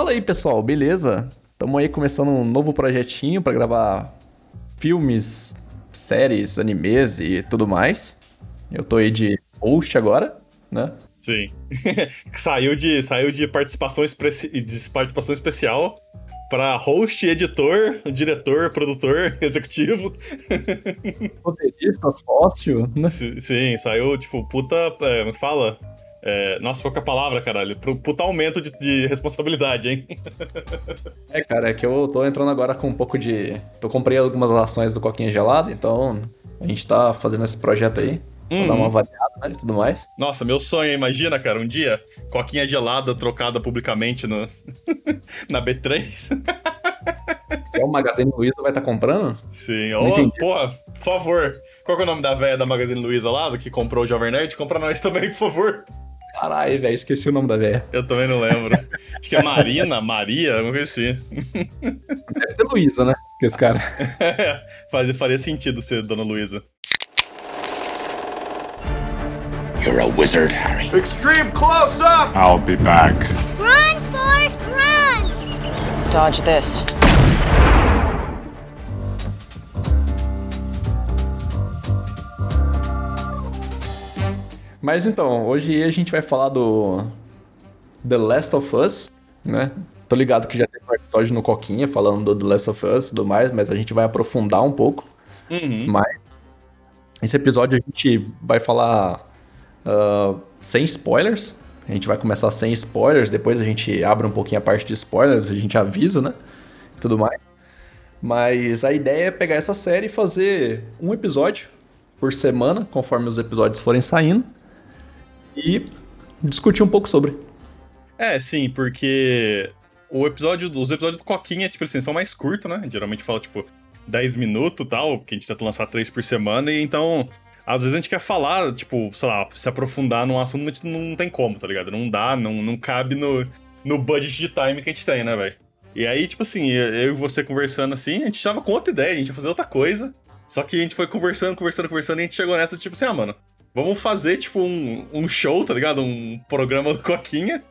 Fala aí, pessoal, beleza? Estamos aí começando um novo projetinho para gravar filmes, séries, animes e tudo mais. Eu tô aí de host agora, né? Sim. saiu, de, saiu de participação, de participação especial para host, editor, diretor, produtor, executivo. Roteirista, sócio, né? Sim, saiu, tipo, puta. É, fala. É, nossa, qual que é a palavra, caralho? Puta aumento de, de, responsabilidade, hein? é, cara, é que eu tô entrando agora com um pouco de. Eu comprei algumas ações do Coquinha Gelado, então a gente tá fazendo esse projeto aí. Pra dar uma uhum. variada, né? E tudo mais. Nossa, meu sonho, imagina, cara, um dia, coquinha gelada trocada publicamente no... na B3. É o Magazine Luiza vai estar tá comprando? Sim, oh, porra, por favor. Qual é o nome da velha da Magazine Luiza lá, que comprou o Jovem Nerd? Compra nós também, por favor. Caralho, velho, esqueci o nome da velha. Eu também não lembro. Acho que é Marina, Maria, alguma coisa assim. Deve ter Luísa, né? Que esse cara. Fazia, faria sentido ser Dona Luísa. You're a wizard, Harry. Extreme close up! I'll be back. Run, Forrest, run! Dodge this. Mas então, hoje a gente vai falar do The Last of Us, né? Tô ligado que já tem um episódio no Coquinha falando do The Last of Us e tudo mais, mas a gente vai aprofundar um pouco. Uhum. Mas esse episódio a gente vai falar uh, sem spoilers. A gente vai começar sem spoilers, depois a gente abre um pouquinho a parte de spoilers, a gente avisa, né? E tudo mais. Mas a ideia é pegar essa série e fazer um episódio por semana, conforme os episódios forem saindo, e discutir um pouco sobre. É, sim, porque o episódio, os episódios do Coquinha, tipo, assim, são mais curtos, né? Geralmente fala, tipo, 10 minutos e tal, porque a gente tenta lançar 3 por semana, e então às vezes a gente quer falar, tipo, sei lá, se aprofundar num assunto, mas não tem como, tá ligado? Não dá, não, não cabe no, no budget de time que a gente tem, né, velho? E aí, tipo assim, eu e você conversando assim, a gente tava com outra ideia, a gente ia fazer outra coisa. Só que a gente foi conversando, conversando, conversando, e a gente chegou nessa, tipo assim, ah, mano, vamos fazer, tipo, um, um show, tá ligado? Um programa do Coquinha.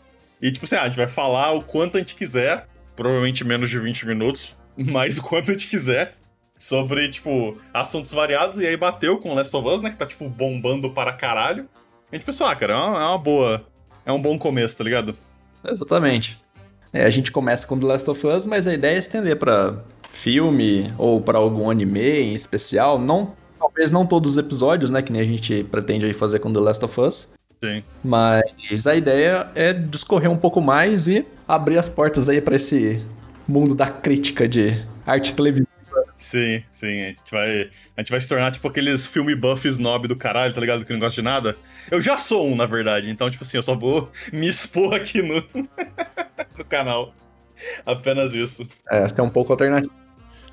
E, tipo assim, ah, a gente vai falar o quanto a gente quiser, provavelmente menos de 20 minutos, mas o quanto a gente quiser sobre, tipo, assuntos variados, e aí bateu com Last of Us, né, que tá, tipo, bombando para caralho. A gente pensou, ah, cara, é uma, é uma boa... É um bom começo, tá ligado? Exatamente. É, a gente começa com The Last of Us, mas a ideia é estender para filme ou para algum anime em especial. Não, talvez não todos os episódios, né, que nem a gente pretende aí fazer com The Last of Us. Sim. Mas a ideia é discorrer um pouco mais e abrir as portas aí para esse mundo da crítica de arte televisiva Sim, sim. A gente vai, a gente vai se tornar tipo aqueles filme buff snob do caralho, tá ligado? Que não gosta de nada. Eu já sou um, na verdade. Então, tipo assim, eu só vou me expor aqui no, no canal. Apenas isso. É, tem um pouco alternativo.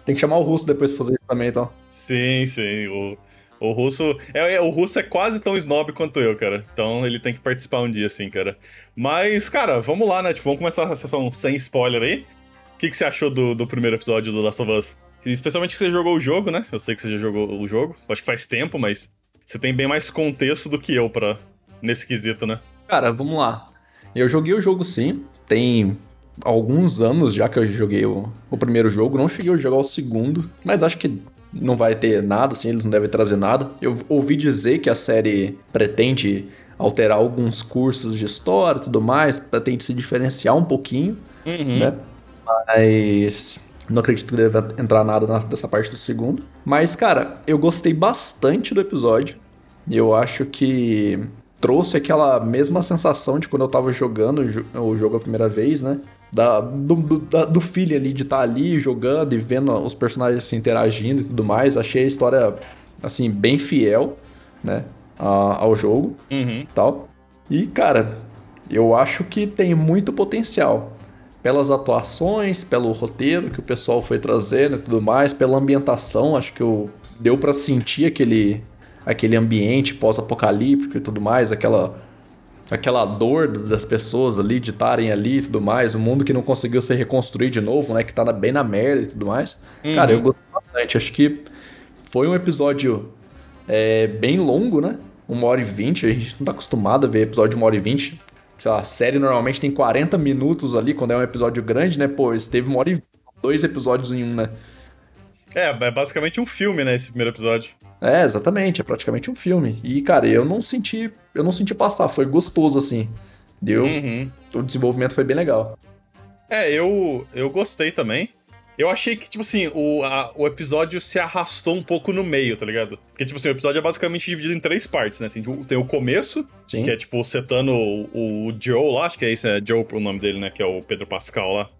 Tem que chamar o russo depois pra fazer isso também, então. Sim, sim. O, o russo. É, é, o russo é quase tão snob quanto eu, cara. Então ele tem que participar um dia, assim, cara. Mas, cara, vamos lá, né? Tipo, vamos começar a sessão sem spoiler aí. O que, que você achou do, do primeiro episódio do Last of Us? Especialmente que você jogou o jogo, né? Eu sei que você já jogou o jogo. Acho que faz tempo, mas você tem bem mais contexto do que eu para nesse quesito, né? Cara, vamos lá. Eu joguei o jogo sim. Tem alguns anos já que eu joguei o, o primeiro jogo. Não cheguei a jogar o segundo, mas acho que não vai ter nada, assim, eles não devem trazer nada. Eu ouvi dizer que a série pretende alterar alguns cursos de história e tudo mais, pretende se diferenciar um pouquinho, uhum. né? Mas não acredito que deva entrar nada nessa parte do segundo. Mas, cara, eu gostei bastante do episódio. Eu acho que trouxe aquela mesma sensação de quando eu tava jogando o jogo a primeira vez, né? Da, do, do, da, do filho ali, de estar tá ali jogando e vendo os personagens se interagindo e tudo mais. Achei a história, assim, bem fiel, né? A, ao jogo uhum. tal. E, cara, eu acho que tem muito potencial pelas atuações, pelo roteiro que o pessoal foi trazendo e tudo mais, pela ambientação, acho que eu, deu para sentir aquele, aquele ambiente pós-apocalíptico e tudo mais, aquela aquela dor das pessoas ali de estarem ali e tudo mais, o mundo que não conseguiu se reconstruir de novo, né, que tá bem na merda e tudo mais. Uhum. Cara, eu gostei bastante, acho que foi um episódio é, bem longo, né? Uma hora e vinte, a gente não tá acostumado a ver episódio de uma hora e vinte sei lá, a série normalmente tem 40 minutos ali, quando é um episódio grande, né? Pô, esse teve uma hora e dois episódios em um, né? É, é basicamente um filme, né, esse primeiro episódio. É, exatamente, é praticamente um filme. E, cara, eu não senti, eu não senti passar, foi gostoso, assim. Deu, Uhum. o desenvolvimento foi bem legal. É, eu, eu gostei também. Eu achei que, tipo assim, o, a- o episódio se arrastou um pouco no meio, tá ligado? Porque, tipo assim, o episódio é basicamente dividido em três partes, né? Tem, o- tem o começo, Sim. que é, tipo, setando o, o Joe lá, acho que é esse, é Joe o nome dele, né? Que é o Pedro Pascal lá.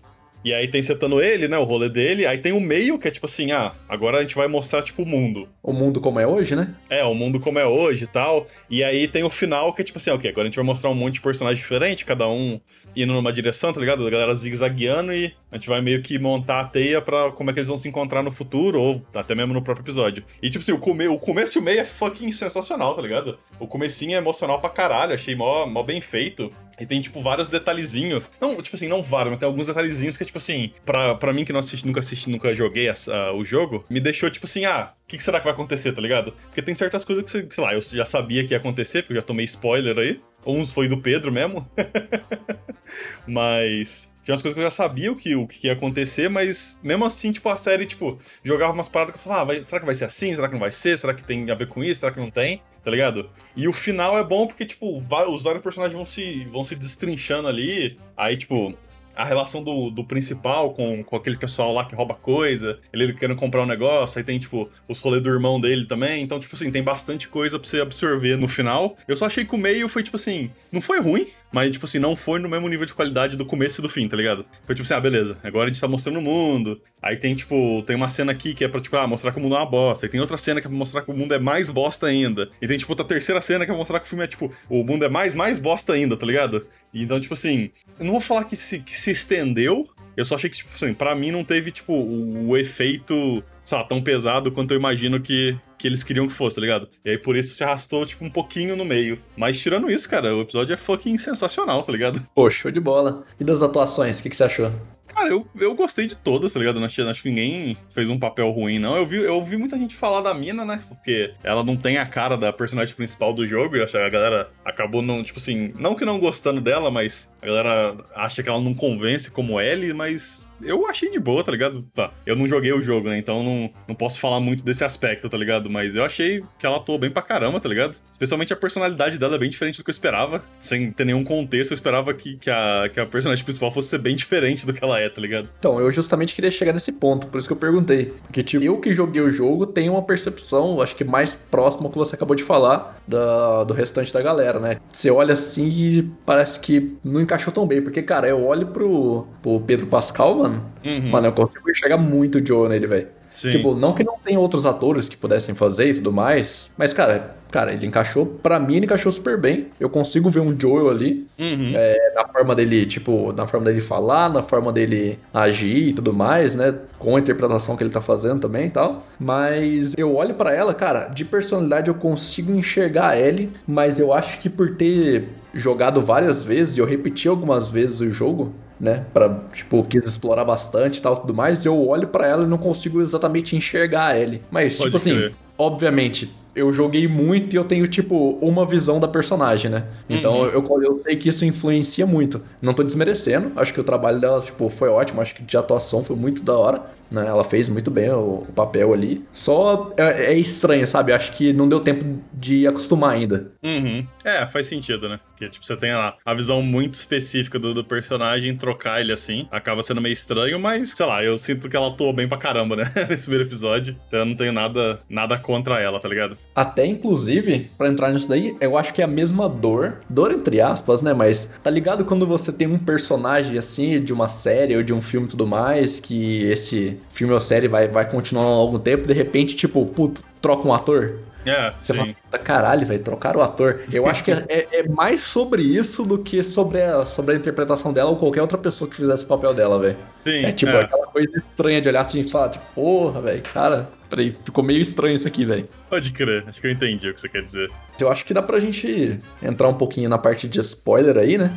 E aí tem setando ele, né? O rolê dele. Aí tem o meio, que é tipo assim, ah, agora a gente vai mostrar, tipo, o mundo. O mundo como é hoje, né? É, o mundo como é hoje e tal. E aí tem o final, que é tipo assim, ok, agora a gente vai mostrar um monte de personagens diferentes, cada um indo numa direção, tá ligado? A galera zigue-zagueando e a gente vai meio que montar a teia pra como é que eles vão se encontrar no futuro, ou até mesmo no próprio episódio. E tipo assim, o, come o começo e o meio é fucking sensacional, tá ligado? O comecinho é emocional pra caralho, achei mó, mó bem feito. E tem, tipo, vários detalhezinhos. Não, tipo assim, não vários, mas tem alguns detalhezinhos que tipo assim, pra, pra mim que não assisti, nunca assisti, nunca joguei o jogo, me deixou, tipo assim, ah, o que, que será que vai acontecer, tá ligado? Porque tem certas coisas que, sei lá, eu já sabia que ia acontecer, porque eu já tomei spoiler aí. Uns foi do Pedro mesmo. mas. Tinha umas coisas que eu já sabia o que, o que ia acontecer, mas mesmo assim, tipo, a série, tipo, jogava umas paradas que eu falava, ah, vai- será que vai ser assim? Será que não vai ser? Será que tem a ver com isso? Será que não tem? Tá ligado? E o final é bom porque, tipo, os vários personagens vão se, vão se destrinchando ali. Aí, tipo, a relação do, do principal com, com aquele pessoal lá que rouba coisa, ele querendo comprar um negócio, aí tem, tipo, os rolês do irmão dele também. Então, tipo assim, tem bastante coisa pra você absorver no final. Eu só achei que o meio foi, tipo assim, não foi ruim, mas, tipo assim, não foi no mesmo nível de qualidade do começo e do fim, tá ligado? Foi tipo assim, ah, beleza, agora a gente tá mostrando o mundo. Aí tem, tipo, tem uma cena aqui que é pra, tipo, ah, mostrar que o mundo é uma bosta. E tem outra cena que é pra mostrar que o mundo é mais bosta ainda. E tem, tipo, outra terceira cena que é pra mostrar que o filme é, tipo, o mundo é mais, mais bosta ainda, tá ligado? E então, tipo assim, eu não vou falar que se, que se estendeu. Eu só achei que, tipo assim, pra mim não teve, tipo, o, o efeito, sei lá, tão pesado quanto eu imagino que, que eles queriam que fosse, tá ligado? E aí por isso se arrastou, tipo, um pouquinho no meio. Mas tirando isso, cara, o episódio é fucking sensacional, tá ligado? Pô, show de bola. E das atuações, o que, que você achou? Cara, eu, eu gostei de todas, tá ligado? Não acho, acho que ninguém fez um papel ruim, não. Eu vi, eu vi muita gente falar da mina, né? Porque ela não tem a cara da personagem principal do jogo. E acho que a galera acabou não, tipo assim, não que não gostando dela, mas a galera acha que ela não convence como Ellie, mas eu achei de boa, tá ligado? Tá, eu não joguei o jogo, né? Então não, não posso falar muito desse aspecto, tá ligado? Mas eu achei que ela atuou bem pra caramba, tá ligado? Especialmente a personalidade dela é bem diferente do que eu esperava. Sem ter nenhum contexto, eu esperava que, que, a, que a personagem principal fosse ser bem diferente do que ela é, tá ligado? Então, eu justamente queria chegar nesse ponto, por isso que eu perguntei. Porque, tipo, eu que joguei o jogo tenho uma percepção, acho que mais próxima ao que você acabou de falar, da, do restante da galera, né? Você olha assim e parece que não encaixou tão bem. Porque, cara, eu olho pro, pro Pedro Pascal, mano. Uhum. Mano, eu consigo enxergar muito o Joe nele, velho. Sim. Tipo, não que não tenha outros atores que pudessem fazer e tudo mais, mas, cara, cara, ele encaixou, pra mim ele encaixou super bem. Eu consigo ver um Joel ali, Uhum. é, na forma dele, tipo, na forma dele falar, na forma dele agir e tudo mais, né? Com a interpretação que ele tá fazendo também e tal. Mas eu olho pra ela, cara, de personalidade eu consigo enxergar a Ellie, mas eu acho que por ter jogado várias vezes e eu repeti algumas vezes o jogo, né, Pra, tipo, quis explorar bastante e tal, tudo mais, eu olho pra ela e não consigo exatamente enxergar a Ellie. Mas, Pode tipo assim, crer. obviamente, eu joguei muito e eu tenho, tipo, uma visão da personagem, né? Então Uhum. eu, eu sei que isso influencia muito. Não tô desmerecendo, acho que o trabalho dela, tipo, foi ótimo, acho que de atuação foi muito da hora. Né? Ela fez muito bem o, o papel ali. Só é, é estranho, sabe? Acho que não deu tempo de acostumar ainda. Uhum. É, faz sentido, né? Porque, tipo, você tem lá a visão muito específica do, do personagem, trocar ele assim, acaba sendo meio estranho, mas, sei lá, eu sinto que ela atuou bem pra caramba, né? Nesse primeiro episódio. Então eu não tenho nada, nada contra ela, tá ligado? Até, inclusive, pra entrar nisso daí, eu acho que é a mesma dor, dor entre aspas, né? Mas tá ligado quando você tem um personagem assim, de uma série ou de um filme e tudo mais, que esse filme ou série vai, vai continuar há algum tempo, de repente, tipo, puto, troca um ator? É, Você sim. fala, "Puta, caralho, velho, trocaram o ator. Eu acho que é, é- é mais sobre isso do que sobre a, sobre a interpretação dela ou qualquer outra pessoa que fizesse o papel dela, velho. É tipo é. aquela coisa estranha de olhar assim e falar, tipo, porra, velho, cara, peraí, ficou meio estranho isso aqui, velho. Pode crer, acho que eu entendi o que você quer dizer. Eu acho que dá pra gente entrar um pouquinho na parte de spoiler aí, né?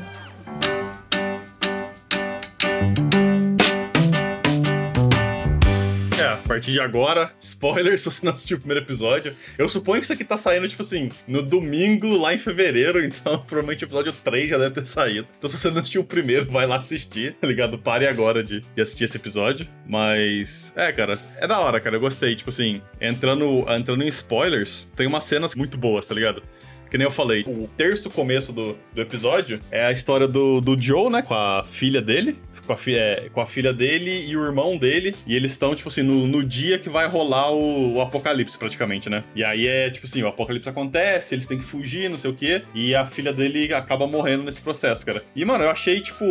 Partir de agora, spoiler se você não assistiu o primeiro episódio. Eu suponho que isso aqui tá saindo, tipo assim, no domingo lá em fevereiro, então provavelmente o episódio 3 já deve ter saído. Então se você não assistiu o primeiro, vai lá assistir, tá ligado? Pare agora de, de assistir esse episódio. Mas, é, cara, é da hora, cara. Eu gostei. Tipo assim, entrando, entrando em spoilers, tem umas cenas muito boas, tá ligado? Que nem eu falei, o terço começo do, do episódio é a história do, do Joe, né, com a filha dele, com a, fi, é, com a filha dele e o irmão dele, e eles estão, tipo assim, no, no dia que vai rolar o, o, apocalipse, praticamente, né? E aí é, tipo assim, o apocalipse acontece, eles têm que fugir, não sei o quê, e a filha dele acaba morrendo nesse processo, cara. E, mano, eu achei, tipo,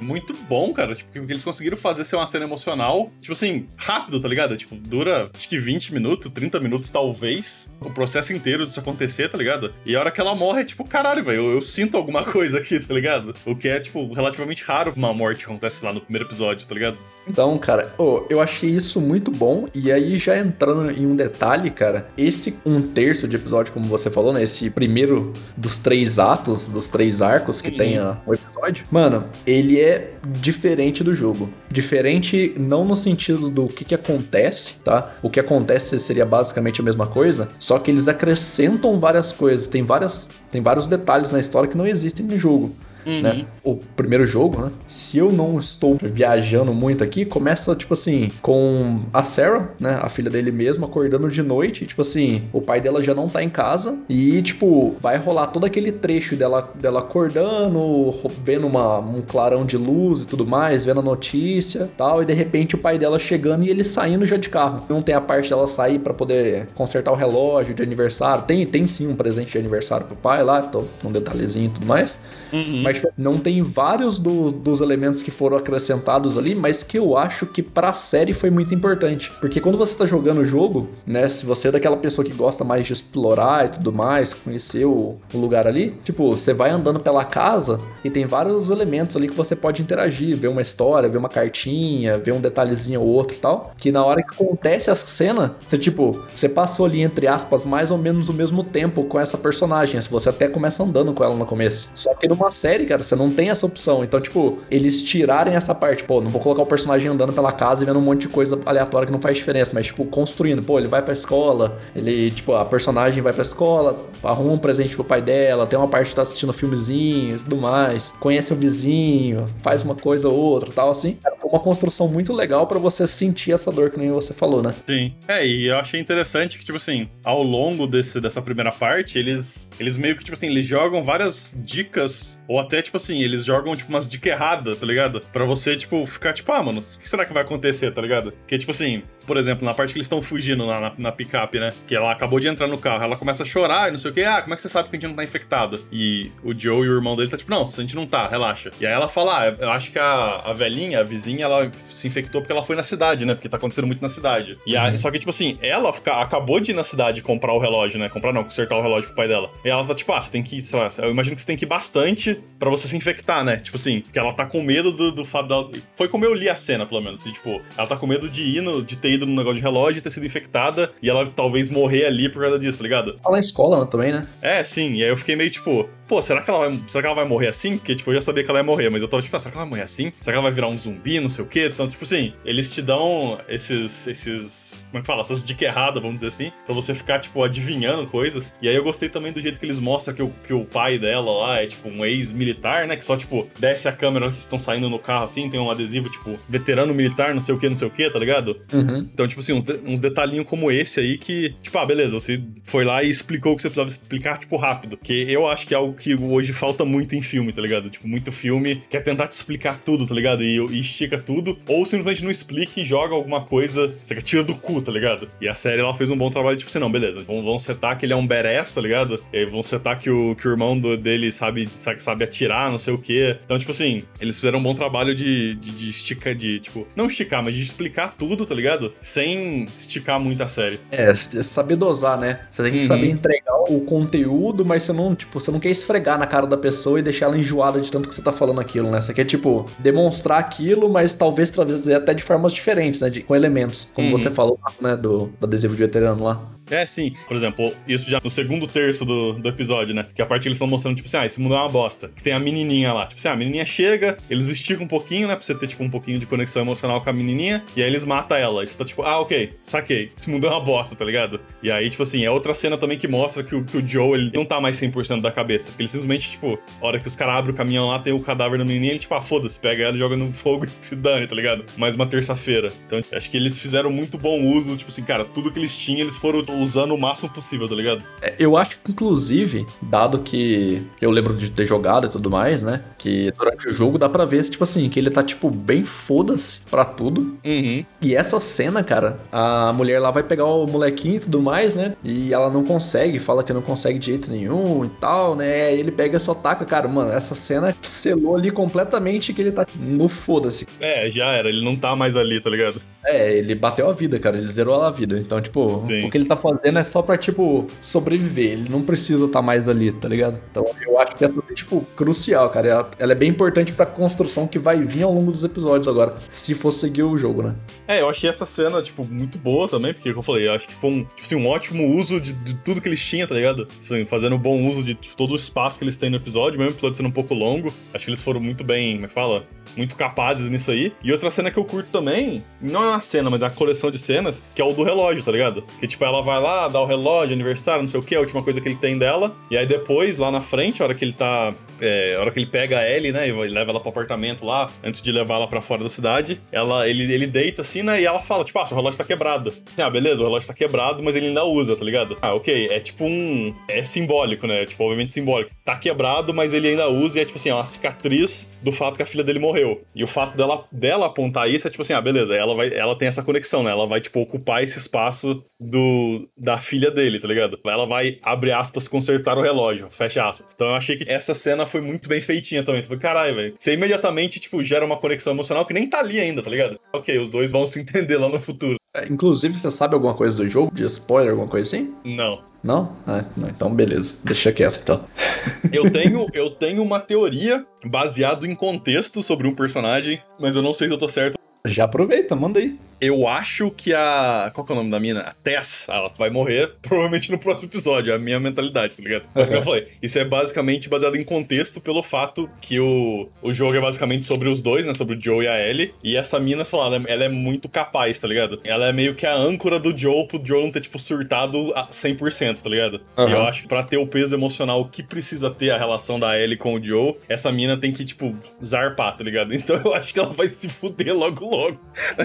muito bom, cara, tipo, que eles conseguiram fazer ser uma cena emocional, tipo assim, rápido, tá ligado? Tipo, dura, acho que 20 minutos, 30 minutos, talvez, o processo inteiro disso acontecer, tá ligado? E hora que ela morre, é tipo, caralho, velho, eu, eu, sinto alguma coisa aqui, tá ligado? O que é, tipo, relativamente raro uma morte que acontece lá no primeiro episódio, tá ligado? Então, cara, oh, eu achei isso muito bom. E aí, já entrando em um detalhe, cara, esse um terço de episódio, como você falou, né? Esse primeiro dos três atos, dos três arcos que tem o episódio, mano, ele é diferente do jogo. Diferente não no sentido do que, que acontece, tá? O que acontece seria basicamente a mesma coisa, só que eles acrescentam várias coisas. Tem, várias, tem vários detalhes na história que não existem no jogo. Uhum. Né? O primeiro jogo, né? Se eu não estou viajando muito aqui, começa, tipo assim, com a Sarah, né? A filha dele mesmo, acordando de noite. E, tipo assim, o pai dela já não tá em casa. E, tipo, vai rolar todo aquele trecho dela, dela acordando, vendo uma, um clarão de luz e tudo mais, vendo a notícia tal. E de repente o pai dela chegando e ele saindo já de carro. Não tem a parte dela sair para poder consertar o relógio de aniversário. Tem, tem sim um presente de aniversário pro pai lá, então, um detalhezinho e tudo mais. Uhum. Mas tipo, não tem vários do, dos elementos que foram acrescentados ali, mas que eu acho que pra série foi muito importante. Porque quando você tá jogando o jogo, né? Se você é daquela pessoa que gosta mais de explorar e tudo mais, conhecer o, o lugar ali, tipo, você vai andando pela casa e tem vários elementos ali que você pode interagir, ver uma história, ver uma cartinha, ver um detalhezinho ou outro e tal. Que na hora que acontece essa cena, você, tipo, você passou ali, entre aspas, mais ou menos o mesmo tempo com essa personagem. Você até começa andando com ela no começo. Só que numa série, cara, você não tem essa opção. Então, tipo, eles tirarem essa parte, pô, não vou colocar o personagem andando pela casa e vendo um monte de coisa aleatória que não faz diferença, mas, tipo, construindo, pô, ele vai pra escola, ele, tipo, a personagem vai pra escola, arruma um presente pro pai dela, tem uma parte que tá assistindo filmezinho e tudo mais, conhece o vizinho, faz uma coisa ou outra tal, assim. Cara, foi uma construção muito legal para você sentir essa dor que nem você falou, né? Sim. É, e eu achei interessante que, tipo assim, ao longo desse, dessa primeira parte, eles, eles meio que, tipo assim, eles jogam várias dicas ou até, tipo assim, eles jogam, tipo, umas dicas erradas, tá ligado? Pra você, tipo, ficar, tipo, ah, mano, o que será que vai acontecer, tá ligado? Que, tipo assim, por exemplo, na parte que eles estão fugindo na, na, na, picape, né? Que ela acabou de entrar no carro, ela começa a chorar e não sei o que. Ah, como é que você sabe que a gente não tá infectado? E o Joe e o irmão dele tá tipo, não, a gente não tá, relaxa. E aí ela fala, ah, eu acho que a, a velhinha, a vizinha, ela se infectou porque ela foi na cidade, né? Porque tá acontecendo muito na cidade. E aí, uhum. Só que, tipo assim, ela fica, acabou de ir na cidade comprar o relógio, né? Comprar não, consertar o relógio pro pai dela. E ela tá tipo, ah, você tem que ir, sei lá, eu imagino que você tem que ir bastante para você se infectar, né? Tipo assim, que ela tá com medo do, do fato dela. Foi como eu li a cena, pelo menos. E, tipo, ela tá com medo de ir no, de ter ido no negócio de relógio pode ter sido infectada e ela talvez morrer ali por causa disso, tá ligado? Ela na escola também, né? É, sim. E aí eu fiquei meio tipo, pô, será que ela vai, será que ela vai morrer assim? Porque, tipo, eu já sabia que ela ia morrer, mas eu tava tipo, ah, será que ela vai morrer assim? Será que ela vai virar um zumbi, não sei o quê? Então, tipo assim, eles te dão esses, esses, como é que fala? Essas dicas erradas, vamos dizer assim, pra você ficar, tipo, adivinhando coisas. E aí eu gostei também do jeito que eles mostram que o, que o pai dela lá é, tipo, um ex-militar, né? Que só, tipo, desce a câmera que estão saindo no carro, assim, tem um adesivo, tipo, veterano militar, não sei o que, não sei o que, tá ligado? Uhum. Então, tipo assim, uns, de, uns detalhinhos como esse aí que, tipo, ah, beleza, você foi lá e explicou o que você precisava explicar, tipo, rápido. Que eu acho que é algo que hoje falta muito em filme, tá ligado? Tipo, muito filme quer tentar te explicar tudo, tá ligado? E, e estica tudo, ou simplesmente não explica e joga alguma coisa, você tira do cu, tá ligado? E a série ela fez um bom trabalho, tipo assim, não, beleza, vão, vão setar que ele é um badass, tá ligado? E vão setar que o, que o irmão do, dele sabe, sabe, sabe atirar, não sei o quê. Então, tipo assim, eles fizeram um bom trabalho de, de, de esticar, de, tipo, não esticar, mas de explicar tudo, tá ligado? Sem esticar muito a série. É, saber dosar, né? Você tem que uhum. saber entregar o conteúdo, mas você não, tipo, você não quer esfregar esfregar na cara da pessoa e deixar ela enjoada de tanto que você tá falando aquilo, né? Você quer, tipo, demonstrar aquilo, mas talvez trazer até de formas diferentes, né? De, com elementos. Como Uhum. você falou, né? Do, do adesivo de veterano lá. É, sim. Por exemplo, isso já no segundo terço do, do episódio, né? Que a parte que eles estão mostrando, tipo assim, ah, esse mundo é uma bosta. Que tem a menininha lá. Tipo assim, ah, a menininha chega, eles esticam um pouquinho, né? Pra você ter, tipo, um pouquinho de conexão emocional com a menininha. E aí eles matam ela. E você tá tipo, ah, ok, saquei. Esse mundo é uma bosta, tá ligado? E aí, tipo assim, é outra cena também que mostra que o, que o Joe, ele não tá mais 100% da cabeça. Ele simplesmente, tipo, a hora que os caras abrem o caminhão lá, tem o cadáver da menininha, ele, tipo, ah, foda-se, pega ela e joga no fogo e se dane, tá ligado? Mais uma terça-feira. Então, acho que eles fizeram muito bom uso, tipo assim, cara, tudo que eles tinham, eles foram usando o máximo possível, tá ligado? É, Eu acho que, inclusive, dado que eu lembro de ter jogado e tudo mais, né? Que durante o jogo dá pra ver, tipo assim, que ele tá, tipo, bem foda-se pra tudo. Uhum. E essa cena, cara, a mulher lá vai pegar o molequinho e tudo mais, né? E ela não consegue, fala que não consegue de jeito nenhum e tal, né? Aí ele pega e só taca, cara, mano, essa cena selou ali completamente que ele tá no foda-se. É, já era, ele não tá mais ali, tá ligado? É, ele bateu a vida, cara, ele zerou a vida. Então, tipo, Sim. o que ele tá fazendo é só pra, tipo, sobreviver. Ele não precisa estar mais ali, tá ligado? Então, eu acho que essa é, tipo, crucial, cara. Ela, ela é bem importante pra construção que vai vir ao longo dos episódios agora, se for seguir o jogo, né? É, eu achei essa cena, tipo, muito boa também, porque, como eu falei, eu acho que foi um, tipo assim, um ótimo uso de, de tudo que eles tinham, tá ligado? Assim, fazendo um bom uso de todo o espaço que eles têm no episódio, mesmo o episódio sendo um pouco longo. Acho que eles foram muito bem, como é que fala? Muito capazes nisso aí. E outra cena que eu curto também, não é uma cena, mas é a coleção de cenas, que é o do relógio, tá ligado? Que, tipo, ela vai lá, dá o relógio, aniversário, não sei o que, a última coisa que ele tem dela. E aí depois, lá na frente, a hora que ele tá é, a hora que ele pega a Ellie, né, e leva ela pro apartamento lá, antes de levar ela pra fora da cidade, ela, ele, ele deita assim, né, e ela fala, tipo, ah, seu relógio tá quebrado. Ah, beleza, o relógio tá quebrado, mas ele ainda usa, tá ligado? Ah, ok, é tipo um... é simbólico, né, tipo, obviamente simbólico. Tá quebrado, mas ele ainda usa e é tipo assim, é uma cicatriz do fato que a filha dele morreu. E o fato dela, dela apontar isso é tipo assim, ah, beleza, ela, vai, ela tem essa conexão, né, ela vai, tipo, ocupar esse espaço do, da filha dele, tá ligado? Ela vai, abre aspas, consertar o relógio, fecha aspas. Então eu achei que essa cena foi muito bem feitinha também. Falei, caralho, velho. Você imediatamente, tipo, gera uma conexão emocional que nem tá ali ainda, tá ligado? Ok, os dois vão se entender lá no futuro. É, inclusive, você sabe alguma coisa do jogo? De spoiler, alguma coisa assim? Não. Não? Ah, não, então beleza. Deixa quieto, então. Eu tenho, eu tenho uma teoria baseado em contexto sobre um personagem, mas eu não sei se eu tô certo. Já aproveita, manda aí. Eu acho que a. Qual que é o nome da mina? A Tess, ela vai morrer provavelmente no próximo episódio. É a minha mentalidade, tá ligado? Mas como eu falei, isso é basicamente baseado em contexto pelo fato que o, o jogo é basicamente sobre os dois, né? Sobre o Joe e a Ellie. E essa mina, sei lá, ela é, ela é muito capaz, tá ligado? Ela é meio que a âncora do Joe pro Joe não ter, tipo, surtado a 100%, tá ligado? Aham. E eu acho que pra ter o peso emocional que precisa ter a relação da Ellie com o Joe, essa mina tem que, tipo, zarpar, tá ligado? Então eu acho que ela vai se fuder logo logo.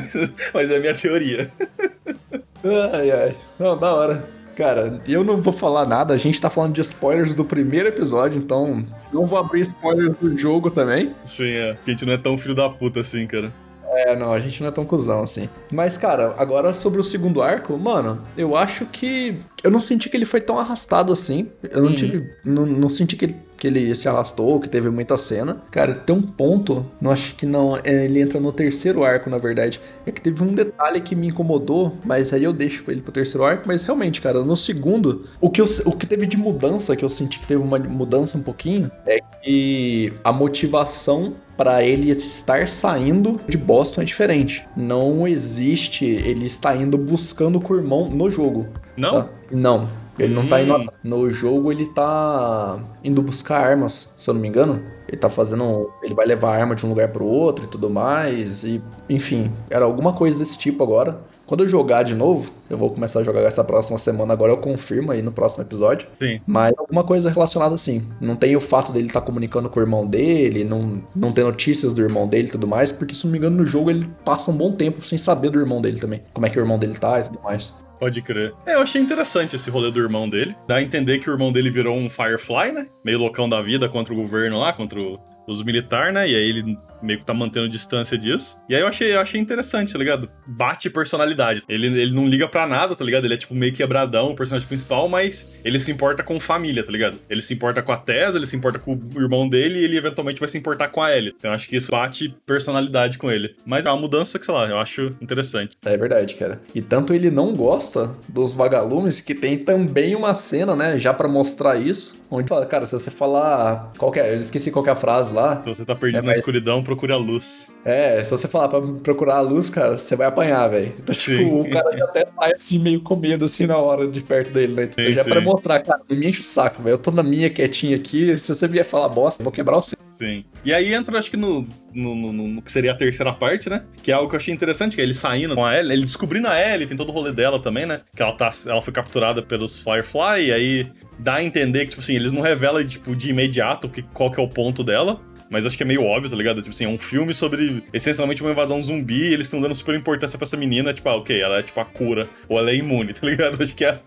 Mas é a minha teoria. Ai, ai. Não, da hora. Cara, eu não vou falar nada, a gente tá falando de spoilers do primeiro episódio, então não vou abrir spoilers do jogo também. Sim, é. Porque a gente não é tão filho da puta assim, cara. É, não, a gente não é tão cuzão assim. Mas, cara, agora sobre o segundo arco, mano, eu acho que. Eu não senti que ele foi tão arrastado assim. Eu não Uhum. tive. Não, não senti que ele, que ele se arrastou, que teve muita cena. Cara, tem um ponto, não acho que não. é, ele entra no terceiro arco, na verdade. É que teve um detalhe que me incomodou, mas aí eu deixo ele pro terceiro arco. Mas realmente, cara, no segundo, o que, eu, o que teve de mudança, que eu senti que teve uma mudança um pouquinho, é que a motivação para ele estar saindo de Boston é diferente. Não existe ele estar indo buscando o irmão no jogo. Não? tá? Não. Ele não tá indo. No jogo ele tá indo buscar armas, se eu não me engano. Ele tá fazendo. Ele vai levar a arma de um lugar pro outro e tudo mais. E, enfim, era alguma coisa desse tipo agora. Quando eu jogar de novo, eu vou começar a jogar essa próxima semana agora, eu confirmo aí no próximo episódio. Sim. Mas alguma coisa relacionada assim. Não tem o fato dele estar comunicando com o irmão dele, não, não ter notícias do irmão dele e tudo mais, porque se não me engano no jogo ele passa um bom tempo sem saber do irmão dele também. Como é que o irmão dele tá e tudo mais. Pode crer. É, eu achei interessante esse rolê do irmão dele. Dá a entender que o irmão dele virou um Firefly, né? Meio loucão da vida contra o governo lá, contra os militares, né? E aí ele meio que tá mantendo distância disso. E aí eu achei, eu achei interessante, tá ligado? Bate personalidade. Ele, ele não liga pra nada, tá ligado? Ele é tipo meio quebradão, o personagem principal, mas ele se importa com família, tá ligado? Ele se importa com a Tessa, ele se importa com o irmão dele e ele eventualmente vai se importar com a Ellie. Então eu acho que isso bate personalidade com ele. Mas é uma mudança que, sei lá, eu acho interessante. É verdade, cara. E tanto ele não gosta dos vagalumes que tem também uma cena, né, já pra mostrar isso, onde fala, cara, se você falar qualquer, eu esqueci qual que é a frase lá. Se você tá perdido É, na mas- escuridão, procure a luz. É, se você falar pra procurar a luz, cara, você vai apanhar, velho. Então, Sim. tipo, o cara já até sai assim, meio com medo, assim, na hora de perto dele, né? Sim, já é pra sim. mostrar, cara, não me enche o saco, velho. Eu tô na minha quietinha aqui, se você vier falar bosta, eu vou quebrar o seu. Sim. E aí entra, acho que no, no, no- no- no que seria a terceira parte, né? Que é algo que eu achei interessante, que é ele saindo com a Ellie, ele descobrindo a Ellie, tem todo o rolê dela também, né? Que ela, tá, ela foi capturada pelos Firefly, e aí dá a entender que, tipo assim, eles não revelam, tipo, de imediato que, qual que é o ponto dela. Mas acho que é meio óbvio, tá ligado? Tipo assim, é um filme sobre essencialmente uma invasão zumbi e eles estão dando super importância pra essa menina, tipo, ah, ok, ela é tipo a cura, ou ela é imune, tá ligado? Acho que é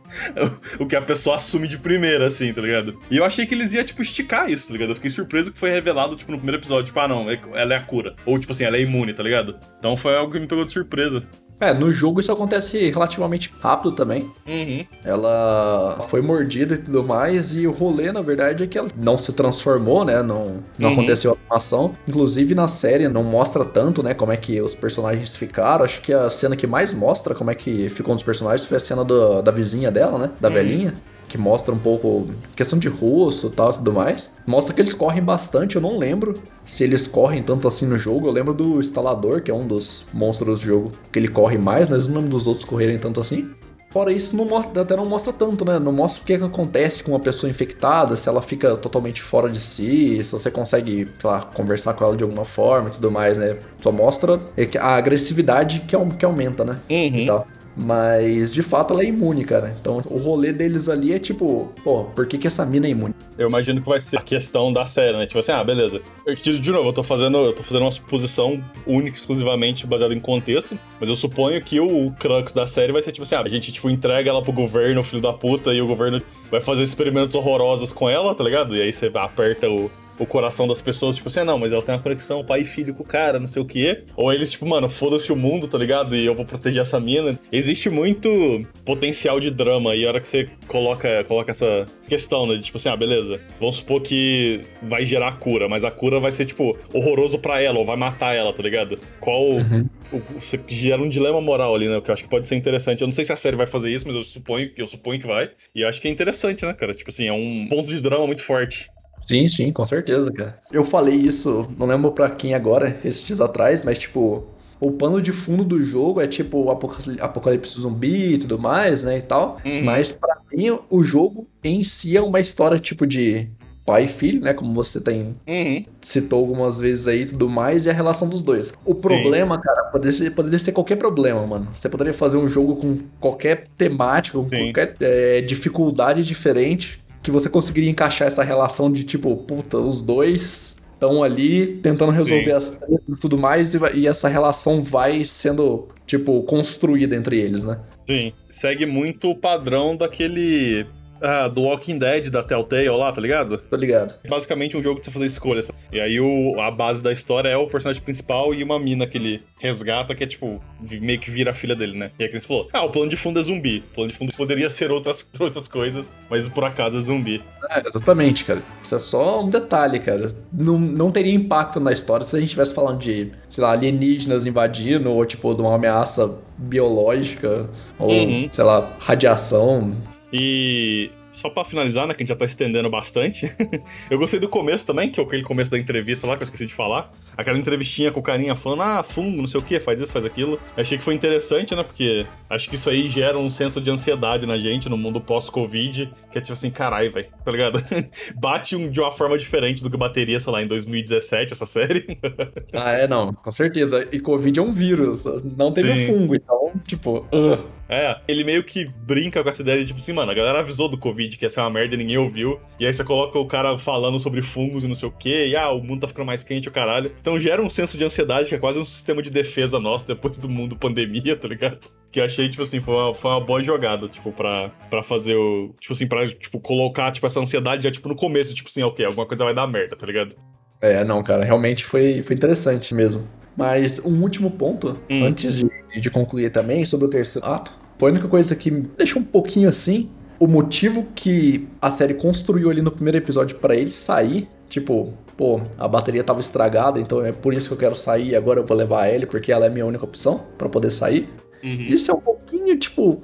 o que a pessoa assume de primeira, assim, tá ligado? E eu achei que eles iam, tipo, esticar isso, tá ligado? Eu fiquei surpreso que foi revelado, tipo, no primeiro episódio, tipo, ah, não, é- ela é a cura. Ou, tipo assim, ela é imune, tá ligado? Então foi algo que me pegou de surpresa. É, no jogo isso acontece relativamente rápido também. Uhum. Ela foi mordida e tudo mais, e o rolê, na verdade, é que ela não se transformou, né? Não, não Uhum. aconteceu a animação. Inclusive, na série não mostra tanto, né? Como é que os personagens ficaram. Acho que a cena que mais mostra como é que ficou um dos personagens foi a cena do- da vizinha dela, né? Da Uhum. velhinha. Que mostra um pouco questão de rosto e tal e tudo mais. Mostra que eles correm bastante, eu não lembro se eles correm tanto assim no jogo. Eu lembro do instalador, que é um dos monstros do jogo, que ele corre mais, mas não lembro dos outros correrem tanto assim. Fora isso, não mostra, até não mostra tanto, né? Não mostra o que, que acontece com uma pessoa infectada, se ela fica totalmente fora de si, se você consegue, sei lá, conversar com ela de alguma forma e tudo mais, né? Só mostra é a agressividade que, au- que aumenta, né? E tal. Mas, de fato, ela é imune, cara. Então, o rolê deles ali é tipo, pô, por que, que essa mina é imune? Eu imagino que vai ser a questão da série, né? Tipo assim, ah, beleza. Eu, de novo, eu tô fazendo, eu tô fazendo uma suposição única, exclusivamente baseada em contexto, mas eu suponho que o, o crux da série vai ser tipo assim, ah, a gente tipo entrega ela pro governo, filho da puta, e o governo vai fazer experimentos horrorosos com ela, tá ligado? E aí você aperta o o coração das pessoas, tipo assim, ah, não, mas ela tem uma conexão pai e filho com o cara, não sei o quê. Ou eles, tipo, mano, foda-se o mundo, tá ligado? E eu vou proteger essa mina. Existe muito potencial de drama e a hora que você coloca, coloca essa questão, né? De, tipo assim, ah, beleza. Vamos supor que vai gerar cura, mas a cura vai ser, tipo, horroroso pra ela, ou vai matar ela, tá ligado? Qual. o- você gera um dilema moral ali, né? O que eu acho que pode ser interessante. Eu não sei se a série vai fazer isso, mas eu suponho, eu suponho que vai. E eu acho que é interessante, né, cara? Tipo assim, é um ponto de drama muito forte. Sim, sim, com certeza, cara. Eu falei isso, não lembro pra quem agora, esses dias atrás, mas tipo, o pano de fundo do jogo é tipo apocalipse zumbi e tudo mais, né, e tal. Uhum. Mas pra mim, o jogo em si é uma história tipo de pai e filho, né, como você tem Uhum. citou algumas vezes aí e tudo mais, e a relação dos dois. O Sim. problema, cara, poderia ser, poderia ser qualquer problema, mano. Você poderia fazer um jogo com qualquer temática, com Sim. qualquer é, dificuldade diferente, que você conseguiria encaixar essa relação de tipo, puta, os dois estão ali tentando resolver Sim. as tretas e tudo mais, e, e essa relação vai sendo, tipo, construída entre eles, né? Sim. Segue muito o padrão daquele. Ah, do Walking Dead da Telltale lá, tá ligado? Tô ligado. Basicamente um jogo de você fazer escolhas. E aí o, a base da história é o personagem principal e uma mina que ele resgata, que é tipo, meio que vira a filha dele, né? E aí que eles falou: Ah, o plano de fundo é zumbi. O plano de fundo poderia ser outras, outras coisas, mas por acaso é zumbi. É, exatamente, cara. Isso é só um detalhe, cara. Não, não teria impacto na história se a gente estivesse falando de, sei lá, alienígenas invadindo, ou tipo, de uma ameaça biológica, ou, Uhum. sei lá, radiação. E só pra finalizar, né, que a gente já tá estendendo bastante. eu gostei do começo também, que é aquele começo da entrevista lá, que eu esqueci de falar. Aquela entrevistinha com o carinha falando, ah, fungo, não sei o que, faz isso, faz aquilo. Eu achei que foi interessante, né, porque acho que isso aí gera um senso de ansiedade na gente no mundo pós-Covid, que é tipo assim, carai, velho, tá ligado? Bate um, de uma forma diferente do que bateria, sei lá, em 2017, essa série. Ah, é, não, com certeza. E Covid é um vírus, não teve Sim. fungo, então, tipo, ugh. É, ele meio que brinca com essa ideia de tipo assim, mano, a galera avisou do Covid que ia ser uma merda e ninguém ouviu. E aí você coloca o cara falando sobre fungos e não sei o quê, e ah, o mundo tá ficando mais quente, o caralho. Então gera um senso de ansiedade que é quase um sistema de defesa nosso depois do mundo pandemia, tá ligado? Que eu achei, tipo assim, foi uma, foi uma boa jogada, tipo, pra, pra fazer o. Tipo assim, pra tipo, colocar tipo, essa ansiedade já, tipo, no começo, tipo assim, ok, alguma coisa vai dar merda, tá ligado? É, não, cara, realmente foi, foi interessante mesmo. Mas um último ponto, Hum. antes de, de concluir também, sobre o terceiro ato, foi a única coisa que me deixou um pouquinho assim. O motivo que a série construiu ali no primeiro episódio pra ele sair, tipo, pô, a bateria tava estragada, então é por isso que eu quero sair, agora eu vou levar a Ellie, porque ela é a minha única opção pra poder sair. Uhum. Isso é um pouquinho, tipo.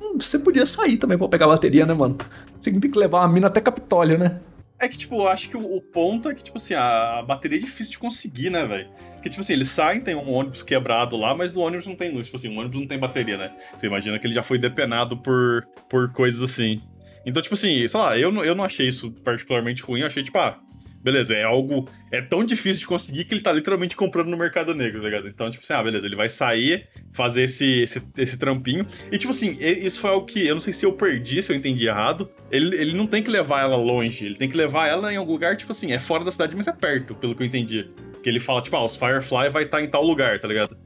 hum, Você podia sair também pra pegar a bateria, né, mano? Você tem que levar a mina até Capitólio, né? É que, tipo, eu acho que o, o ponto é que, tipo assim, a, bateria é difícil de conseguir, né, velho? Que, tipo assim, eles saem, tem um ônibus quebrado lá, mas o ônibus não tem luz. Tipo assim, o ônibus não tem bateria, né? Você imagina que ele já foi depenado por, por coisas assim. Então, tipo assim, sei lá, eu, eu não achei isso particularmente ruim. Eu achei, tipo, ah, beleza, é algo. É tão difícil de conseguir que ele tá literalmente comprando no mercado negro, tá ligado? Então, tipo assim, ah, beleza, ele vai sair, fazer esse, esse, esse trampinho. E, tipo assim, isso foi algo que eu não sei se eu perdi, se eu entendi errado. Ele, ele não tem que levar ela longe, ele tem que levar ela em algum lugar, tipo assim, é fora da cidade, mas é perto, pelo que eu entendi. Que ele fala, tipo, ah, os Firefly vai estar em tal lugar, tá ligado?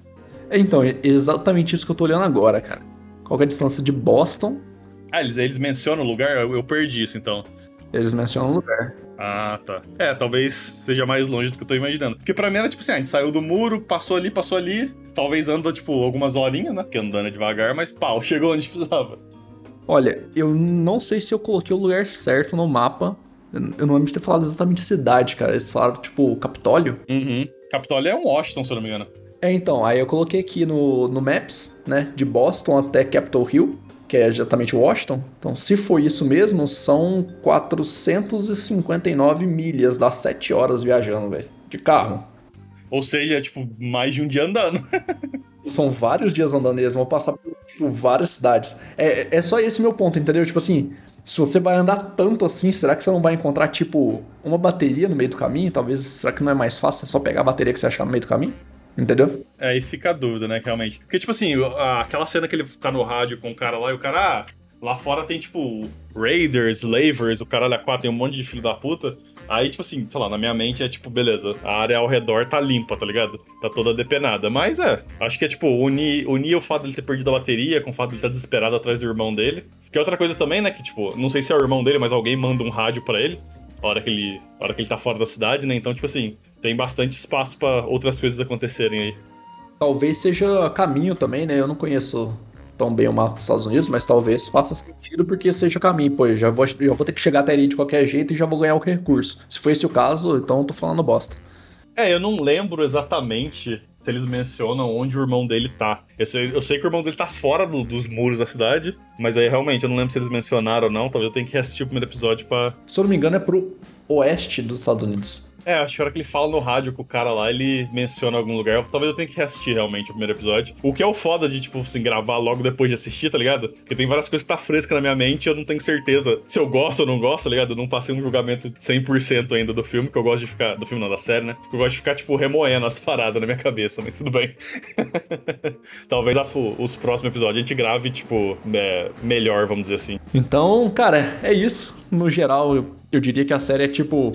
É, Então, é exatamente isso que eu tô olhando agora, cara. Qual é a distância de Boston? Ah, eles, eles mencionam o lugar? Eu, eu perdi isso, então. Eles mencionam o lugar. Ah, tá. É, talvez seja mais longe do que eu tô imaginando. Porque pra mim era tipo assim, a gente saiu do muro, passou ali, passou ali. Talvez anda, tipo, algumas horinhas, né? Porque andando devagar, mas pau, chegou onde precisava. Olha, eu não sei se eu coloquei o lugar certo no mapa. Eu eu não lembro de ter falado exatamente cidade, cara. Eles falaram, tipo, Capitólio. Uhum. Capitólio é um Washington, se eu não me engano. É, então, aí eu coloquei aqui no, no Maps, né, de Boston até Capitol Hill, que é exatamente Washington. Então, se for isso mesmo, são 459 milhas, dá 7 horas viajando, velho, de carro. Ou seja, é, tipo, mais de um dia andando. São vários dias andando eles vão passar por tipo, várias cidades. É, é só esse meu ponto, entendeu? Tipo assim, se você vai andar tanto assim, será que você não vai encontrar, tipo, uma bateria no meio do caminho? Talvez, será que não é mais fácil só pegar a bateria que você achar no meio do caminho? Entendeu? Aí fica a dúvida, né, realmente. Porque, tipo assim, aquela cena que ele tá no rádio com o cara lá e o cara, ah, lá fora tem, tipo, Raiders, Slavers, o caralho a quatro, tem um monte de filho da puta. Aí, tipo assim, sei lá, na minha mente é tipo, beleza, a área ao redor tá limpa, tá ligado? Tá toda depenada. Mas é, acho que é tipo, unir, unir o fato dele ter perdido a bateria com o fato dele estar desesperado atrás do irmão dele. Que é outra coisa também, né, que tipo, não sei se é o irmão dele, mas alguém manda um rádio pra ele. Hora que ele, hora que ele tá fora da cidade, né? Então, tipo assim, tem bastante espaço pra outras coisas acontecerem aí. Talvez seja caminho também, né? Eu não conheço tão bem o mapa dos Estados Unidos, mas talvez faça sentido porque seja caminho. Pô, eu já vou, já vou ter que chegar até ali de qualquer jeito e já vou ganhar o recurso. Se for esse o caso, então eu tô falando bosta. É, eu não lembro exatamente se eles mencionam onde o irmão dele tá. Eu sei, eu sei que o irmão dele tá fora do- dos muros da cidade, mas aí realmente eu não lembro se eles mencionaram ou não. Talvez eu tenha que reassistir o primeiro episódio pra. Se eu não me engano, é pro oeste dos Estados Unidos. É, acho que a hora que ele fala no rádio com o cara lá, ele menciona algum lugar. Talvez eu tenha que reassistir realmente o primeiro episódio. O que é o foda de, tipo, assim, gravar logo depois de assistir, tá ligado? Porque tem várias coisas que tá fresca na minha mente e eu não tenho certeza se eu gosto ou não gosto, tá ligado? Eu não passei um julgamento 100% ainda do filme, que eu gosto de ficar. Do filme não, da série, né? Que eu gosto de ficar, tipo, remoendo as paradas na minha cabeça, mas tudo bem. Talvez as- os próximos episódios a gente grave, tipo, é, melhor, vamos dizer assim. Então, cara, é isso. No geral, eu, eu diria que a série é tipo,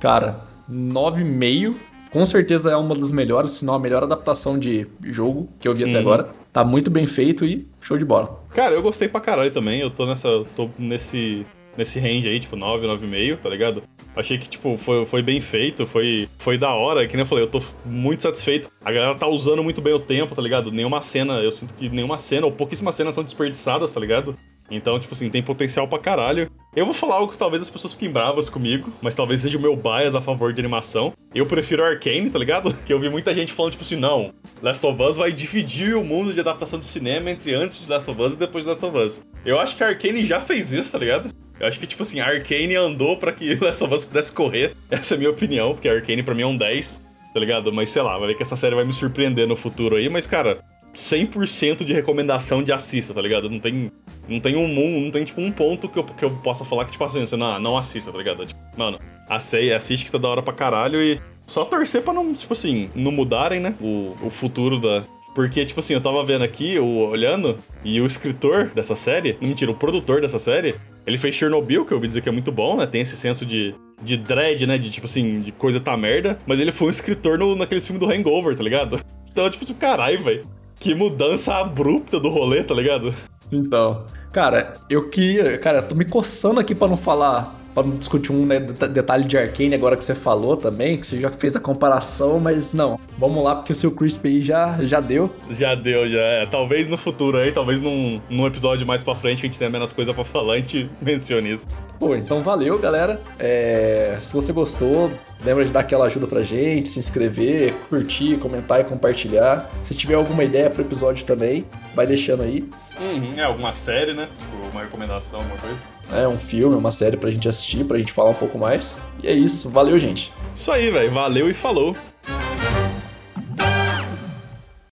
cara, 9,5. Com certeza é uma das melhores, se não a melhor adaptação de jogo que eu vi até Uhum. agora. Tá muito bem feito e show de bola. Cara, eu gostei pra caralho também. Eu tô nessa. tô nesse. nesse range aí, tipo, 9, 9,5, tá ligado? Achei que, tipo, foi, foi bem feito, foi, foi da hora. Que nem eu falei, eu tô muito satisfeito. A galera tá usando muito bem o tempo, tá ligado? Nenhuma cena, eu sinto que nenhuma cena, ou pouquíssimas cenas são desperdiçadas, tá ligado? Então, tipo assim, tem potencial pra caralho. Eu vou falar algo que talvez as pessoas fiquem bravas comigo, mas talvez seja o meu bias a favor de animação. Eu prefiro Arcane, tá ligado? Que eu vi muita gente falando, tipo assim, não, Last of Us vai dividir o mundo de adaptação de cinema entre antes de Last of Us e depois de Last of Us. Eu acho que a Arcane já fez isso, tá ligado? Eu acho que, tipo assim, a Arcane andou pra que Last of Us pudesse correr. Essa é a minha opinião, porque a Arcane pra mim é um 10, tá ligado? Mas sei lá, vai ver que essa série vai me surpreender no futuro aí, mas, cara, 100% de recomendação de assista, tá ligado? Não tem, não tem um não tem tipo um ponto que eu, que eu possa falar que tipo assim, você não, não assista, tá ligado? Tipo, mano, assiste, assiste que tá da hora pra caralho e só torcer pra não, tipo assim, não mudarem, né? O, o futuro da. Porque, tipo assim, eu tava vendo aqui, o, olhando, e o escritor dessa série, não, mentira, o produtor dessa série, ele fez Chernobyl, que eu ouvi dizer que é muito bom, né? Tem esse senso de, de dread, né? De tipo assim, de coisa tá merda. Mas ele foi um escritor no, naqueles filmes do Hangover, tá ligado? Então, tipo assim, caralho, velho. Que mudança abrupta do rolê, tá ligado? Então, cara, eu queria. Cara, tô me coçando aqui pra não falar. Pra discutir um né, deta- detalhe de Arcane agora que você falou também, que você já fez a comparação, mas não. Vamos lá, porque o seu Crisp aí já, já deu. Já deu, já é. Talvez no futuro aí, talvez num, num episódio mais pra frente que a gente tenha menos coisa pra falar, a gente mencione isso. Pô, então valeu, galera. É, se você gostou, lembra de dar aquela ajuda pra gente, se inscrever, curtir, comentar e compartilhar. Se tiver alguma ideia pro episódio também, vai deixando aí. Uhum, é, alguma série, né? Tipo, uma recomendação, alguma coisa é um filme, uma série pra gente assistir, pra gente falar um pouco mais. E é isso, valeu, gente. Isso aí, velho, valeu e falou.